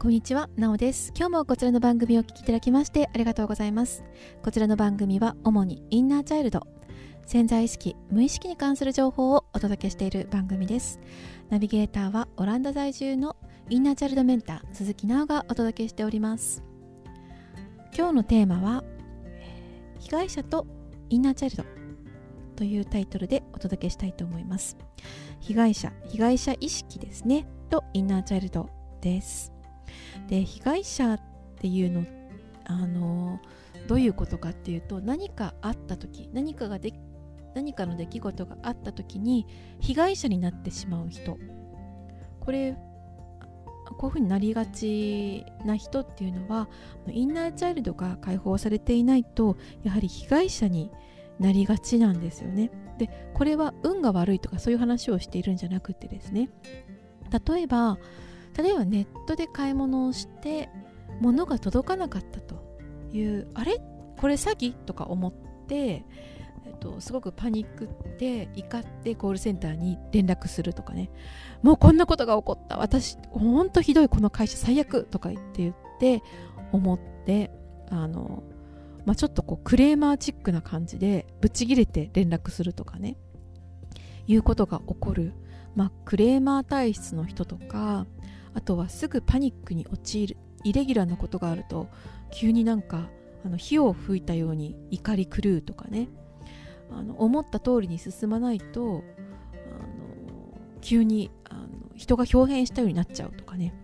こんにちは、なおです。今日もこちらの番組をお聞きいただきましてありがとうございます。こちらの番組は主にインナーチャイルド、潜在意識、無意識に関する情報をお届けしている番組です。ナビゲーターはオランダ在住のインナーチャイルドメンター、鈴木直がお届けしております。今日のテーマは、被害者とインナーチャイルドというタイトルでお届けしたいと思います。被害者、被害者意識ですね、とインナーチャイルドです。で被害者っていうのあのどういうことかっていうと何かあった時何かがで何かの出来事があった時に被害者になってしまう人これこういうふうになりがちな人っていうのはインナーチャイルドが解放されていないとやはり被害者になりがちなんですよね。でこれは運が悪いとかそういう話をしているんじゃなくてですね例えば例えばネットで買い物をして物が届かなかったというあれ？これ詐欺？とか思って、えっと、すごくパニックって怒ってコールセンターに連絡するとかね。もうこんなことが起こった。私ほんとひどいこの会社最悪とか言って言って思ってあの、まあ、ちょっとこうクレーマーチックな感じでブチギレて連絡するとかね。いうことが起こる、まあ、クレーマー体質の人とかあとはすぐパニックに陥るイレギュラーなことがあると急になんかあの火を吹いたように怒り狂うとかね。あの思った通りに進まないとあの急にあの人が表変したようになっちゃうとかね。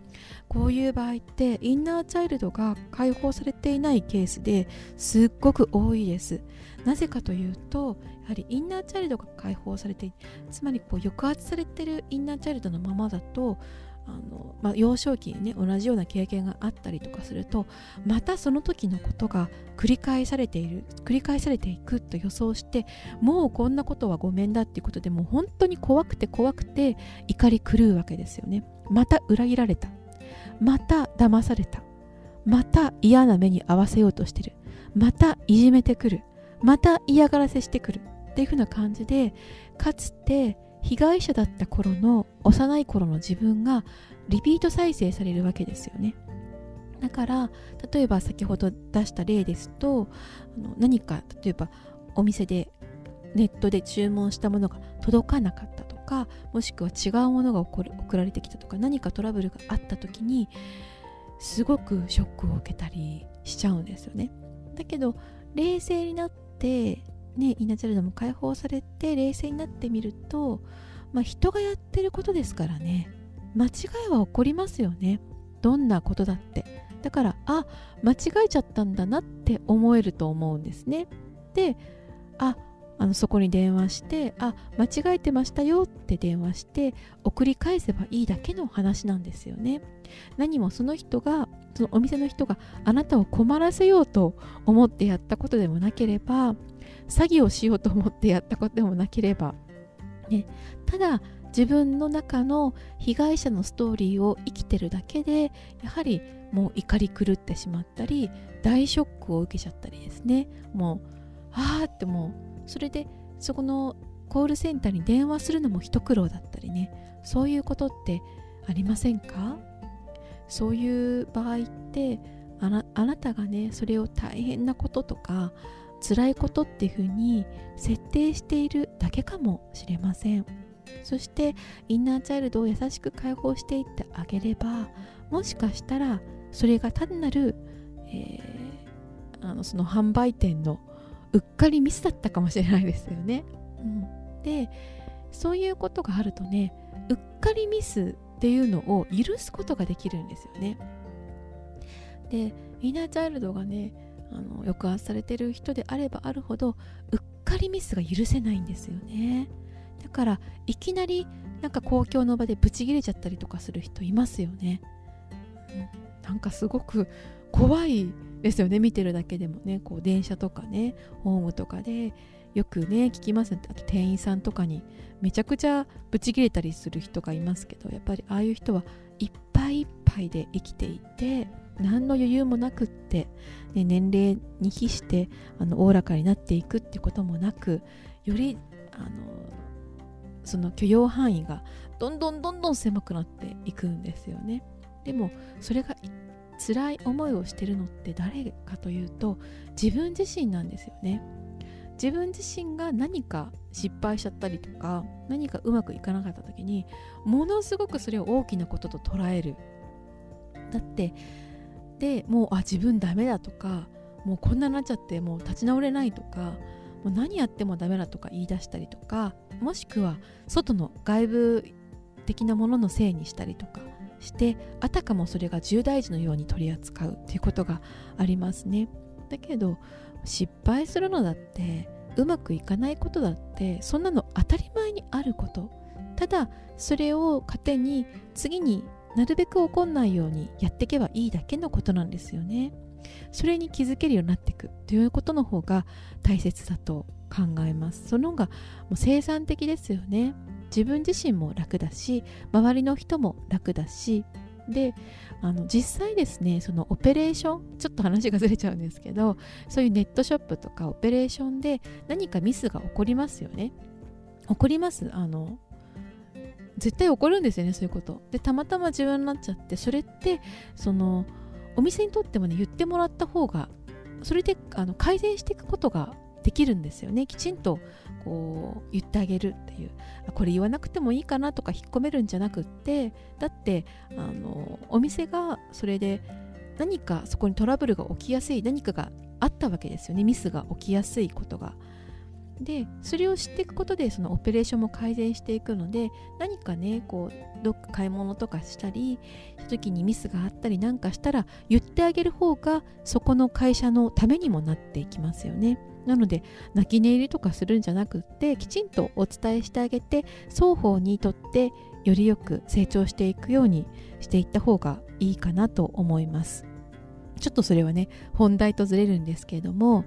こういう場合ってインナーチャイルドが解放されていないケースですっごく多いです。なぜかというとやはりインナーチャイルドが解放されてつまりこう抑圧されてるインナーチャイルドのままだとあの、まあ、幼少期にね同じような経験があったりとかするとまたその時のことが繰り返されている繰り返されていくと予想してもうこんなことはごめんだっていうことでもう本当に怖くて怖くて怒り狂うわけですよね。また裏切られた。また騙された。また嫌な目に合わせようとしてる。またいじめてくる。また嫌がらせしてくる。っていう風な感じでかつて被害者だった頃の幼い頃の自分がリピート再生されるわけですよね。だから例えば先ほど出した例ですとあの何か例えばお店でネットで注文したものが届かなかったとかもしくは違うものが送る送られてきたとか何かトラブルがあった時にすごくショックを受けたりしちゃうんですよね。だけど冷静になってね、イナチャルドも解放されて冷静になってみると、まあ、人がやってることですからね。間違いは起こりますよね。どんなことだって。だからあ間違えちゃったんだなって思えると思うんですね。でああのそこに電話してあ間違えてましたよって電話して送り返せばいいだけの話なんですよね。何もその人がそのお店の人があなたを困らせようと思ってやったことでもなければ詐欺をしようと思ってやったことでもなければ、ね、ただ自分の中の被害者のストーリーを生きてるだけでやはりもう怒り狂ってしまったり大ショックを受けちゃったりですね。もうああってもうそれでそこのコールセンターに電話するのも一苦労だったりね。そういうことってありませんか？そういう場合ってあなあなたがねそれを大変なこととか辛いことっていうふうに設定しているだけかもしれません。そしてインナーチャイルドを優しく解放していってあげればもしかしたらそれが単なる、えー、あのその販売店のうっかりミスだったかもしれないですよね、うん、でそういうことがあるとねうっかりミスっていうのを許すことができるんですよね。でインナーチャイルドがねあの抑圧されてる人であればあるほどうっかりミスが許せないんですよね。だからいきなりなんか公共の場でブチギレちゃったりとかする人いますよね、うん、なんかすごく怖いですよね見てるだけでもね。こう電車とかねホームとかでよくね聞きます。あと店員さんとかにめちゃくちゃブチギレたりする人がいますけどやっぱりああいう人はいっぱいいっぱいで生きていて何の余裕もなくって、ね、年齢に比しておおらかになっていくってこともなくよりあのその許容範囲がどんどんどんどん狭くなっていくんですよね。でもそれが辛い思いをしてるのって誰かというと自分自身なんですよね自分自身が何か失敗しちゃったりとか何かうまくいかなかった時にものすごくそれを大きなことと捉えるだってでもうあ自分ダメだとかもうこんなになっちゃってもう立ち直れないとかもう何やってもダメだとか言い出したりとかもしくは外の外部的なもののせいにしたりとかしてあたかもそれが重大事のように取り扱うということがありますね。だけど失敗するのだってうまくいかないことだってそんなの当たり前にあること。ただそれを糧に次になるべく起こんないようにやっていけばいいだけのことなんですよね。それに気づけるようになっていく。ということの方が大切だと考えます。その方がもう生産的ですよね。自分自身も楽だし周りの人も楽だし。であの実際ですねそのオペレーションちょっと話がずれちゃうんですけどそういうネットショップとかオペレーションで何かミスが起こりますよね。起こりますあの絶対起こるんですよねそういうこと。でたまたま自分になっちゃってそれってそのお店にとってもね言ってもらった方がそれであの改善していくことができるんですよね。きちんとこう言ってあげるっていう。これ言わなくてもいいかなとか引っ込めるんじゃなくってだってあのお店がそれで何かそこにトラブルが起きやすい何かがあったわけですよね。ミスが起きやすいことが。でそれを知っていくことでそのオペレーションも改善していくので何かねこうどっか買い物とかしたりした時にミスがあったりなんかしたら言ってあげる方がそこの会社のためにもなっていきますよね。なので泣き寝入りとかするんじゃなくってきちんとお伝えしてあげて双方にとってよりよく成長していくようにしていった方がいいかなと思いますちょっとそれはね本題とずれるんですけれども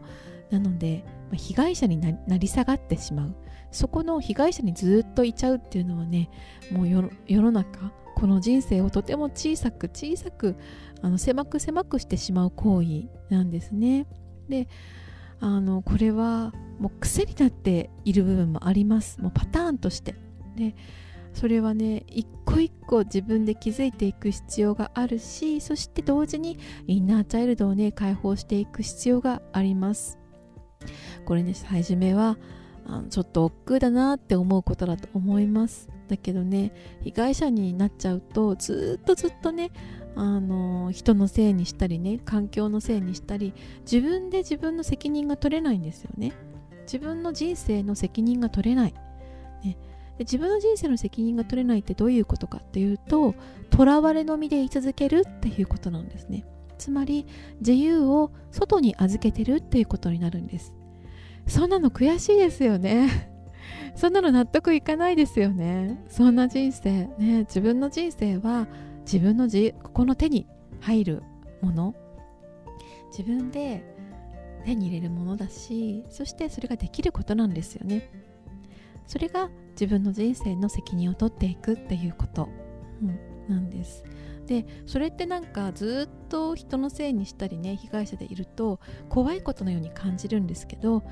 なので被害者になり下がってしまう。そこの被害者にずっといちゃうっていうのはねもう世の中この人生をとても小さく小さくあの狭く狭くしてしまう行為なんですね。であのこれはもう癖になっている部分もあります。もうパターンとして。でそれはね一個一個自分で気づいていく必要があるしそして同時にインナーチャイルドをね解放していく必要があります。これね初めはあのちょっと億劫だなって思うことだと思います。だけどね被害者になっちゃうとずっとずっとねあの人のせいにしたりね環境のせいにしたり自分で自分の責任が取れないんですよね。自分の人生の責任が取れない、ね、で自分の人生の責任が取れないってどういうことかっていうと囚われの身で居続けるっていうことなんですね。つまり自由を外に預けてるっていうことになるんです。そんなの悔しいですよね。そんなの納得いかないですよね。そんな人生。ね自分の人生は自分の自ここの手に入るもの。自分で手に入れるものだしそしてそれができることなんですよね。それが自分の人生の責任を取っていくっていうこと、うん、なんです。でそれってなんかずっと人のせいにしたりね被害者でいると怖いことのように感じるんですけど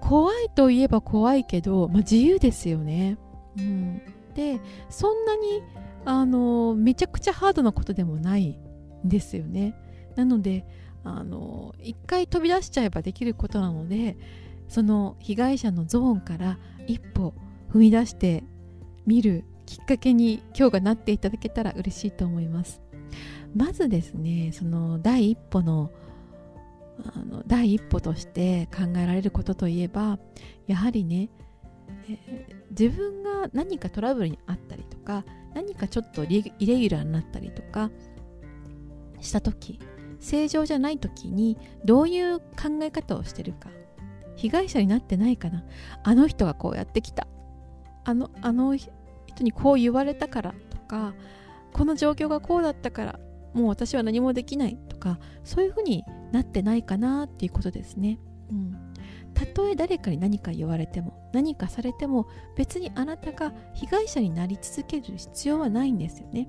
怖いといえば怖いけど、まあ、自由ですよね、うん、でそんなにあのめちゃくちゃハードなことでもないんですよね。なのであの一回飛び出しちゃえばできることなのでその被害者のゾーンから一歩踏み出してみるきっかけに今日がなっていただけたら嬉しいと思います。まずですねその第一歩のあの第一歩として考えられることといえばやはりね、えー、自分が何かトラブルにあったりとか何かちょっとイレギュラーになったりとかした時正常じゃない時にどういう考え方をしてるか被害者になってないかなあの人がこうやってきたあのあの人にこう言われたからとかこの状況がこうだったからもう私は何もできないとかそういうふうになってないかなっていうことですね。うん。たとえ誰かに何か言われても何かされても別にあなたが被害者になり続ける必要はないんですよね。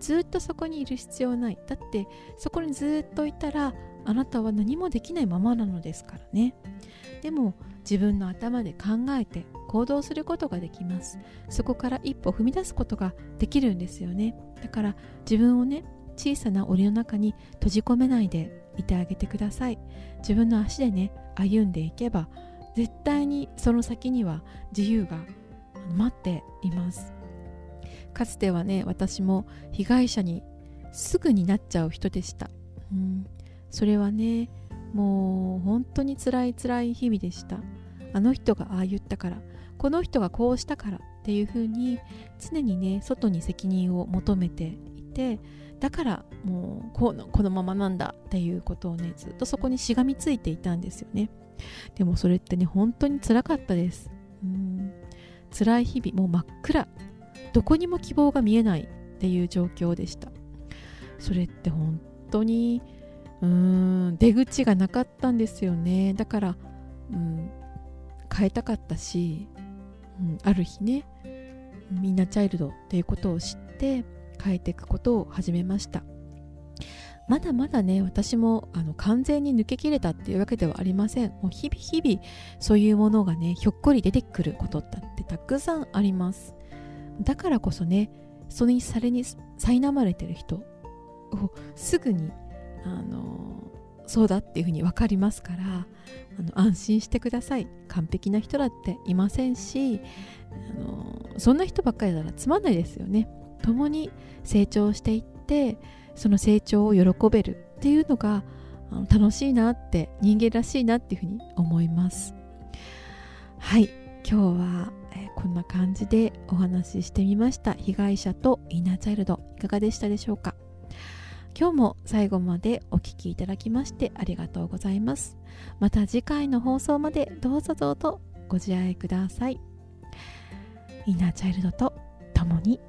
ずっとそこにいる必要ない。だってそこにずっといたらあなたは何もできないままなのですからね。でも自分の頭で考えて行動することができます。そこから一歩踏み出すことができるんですよね。だから自分をね小さな檻の中に閉じ込めないでいてあげてください。自分の足でね歩んでいけば絶対にその先には自由が待っています。かつてはね私も被害者にすぐになっちゃう人でした、うん、それはねもう本当に辛い辛い日々でした。あの人がああ言ったからこの人がこうしたからっていうふうに常にね外に責任を求めていてだからもうこのこのままなんだっていうことをねずっとそこにしがみついていたんですよね。でもそれってね本当につらかったです。うん。辛い日々もう真っ暗。どこにも希望が見えないっていう状況でした。それって本当にうーん出口がなかったんですよね。だから、うん、変えたかったし、うん、ある日ねみんなチャイルドっていうことを知って変えていくことを始めました。まだまだね私もあの完全に抜けきれたっていうわけではありません。もう日々日々そういうものがねひょっこり出てくることだってたくさんあります。だからこそねそれにされに苛まれてる人をすぐにあのそうだっていうふうに分かりますからあの安心してください。完璧な人だっていませんしあのそんな人ばっかりならつまんないですよね。共に成長していってその成長を喜べるっていうのがあの楽しいなって人間らしいなっていうふうに思います。はい。今日は、え、こんな感じでお話ししてみました。被害者とインナーチャイルドいかがでしたでしょうか？今日も最後までお聴きいただきましてありがとうございます。また次回の放送までどうぞどうぞご自愛ください。インナーチャイルドと共に。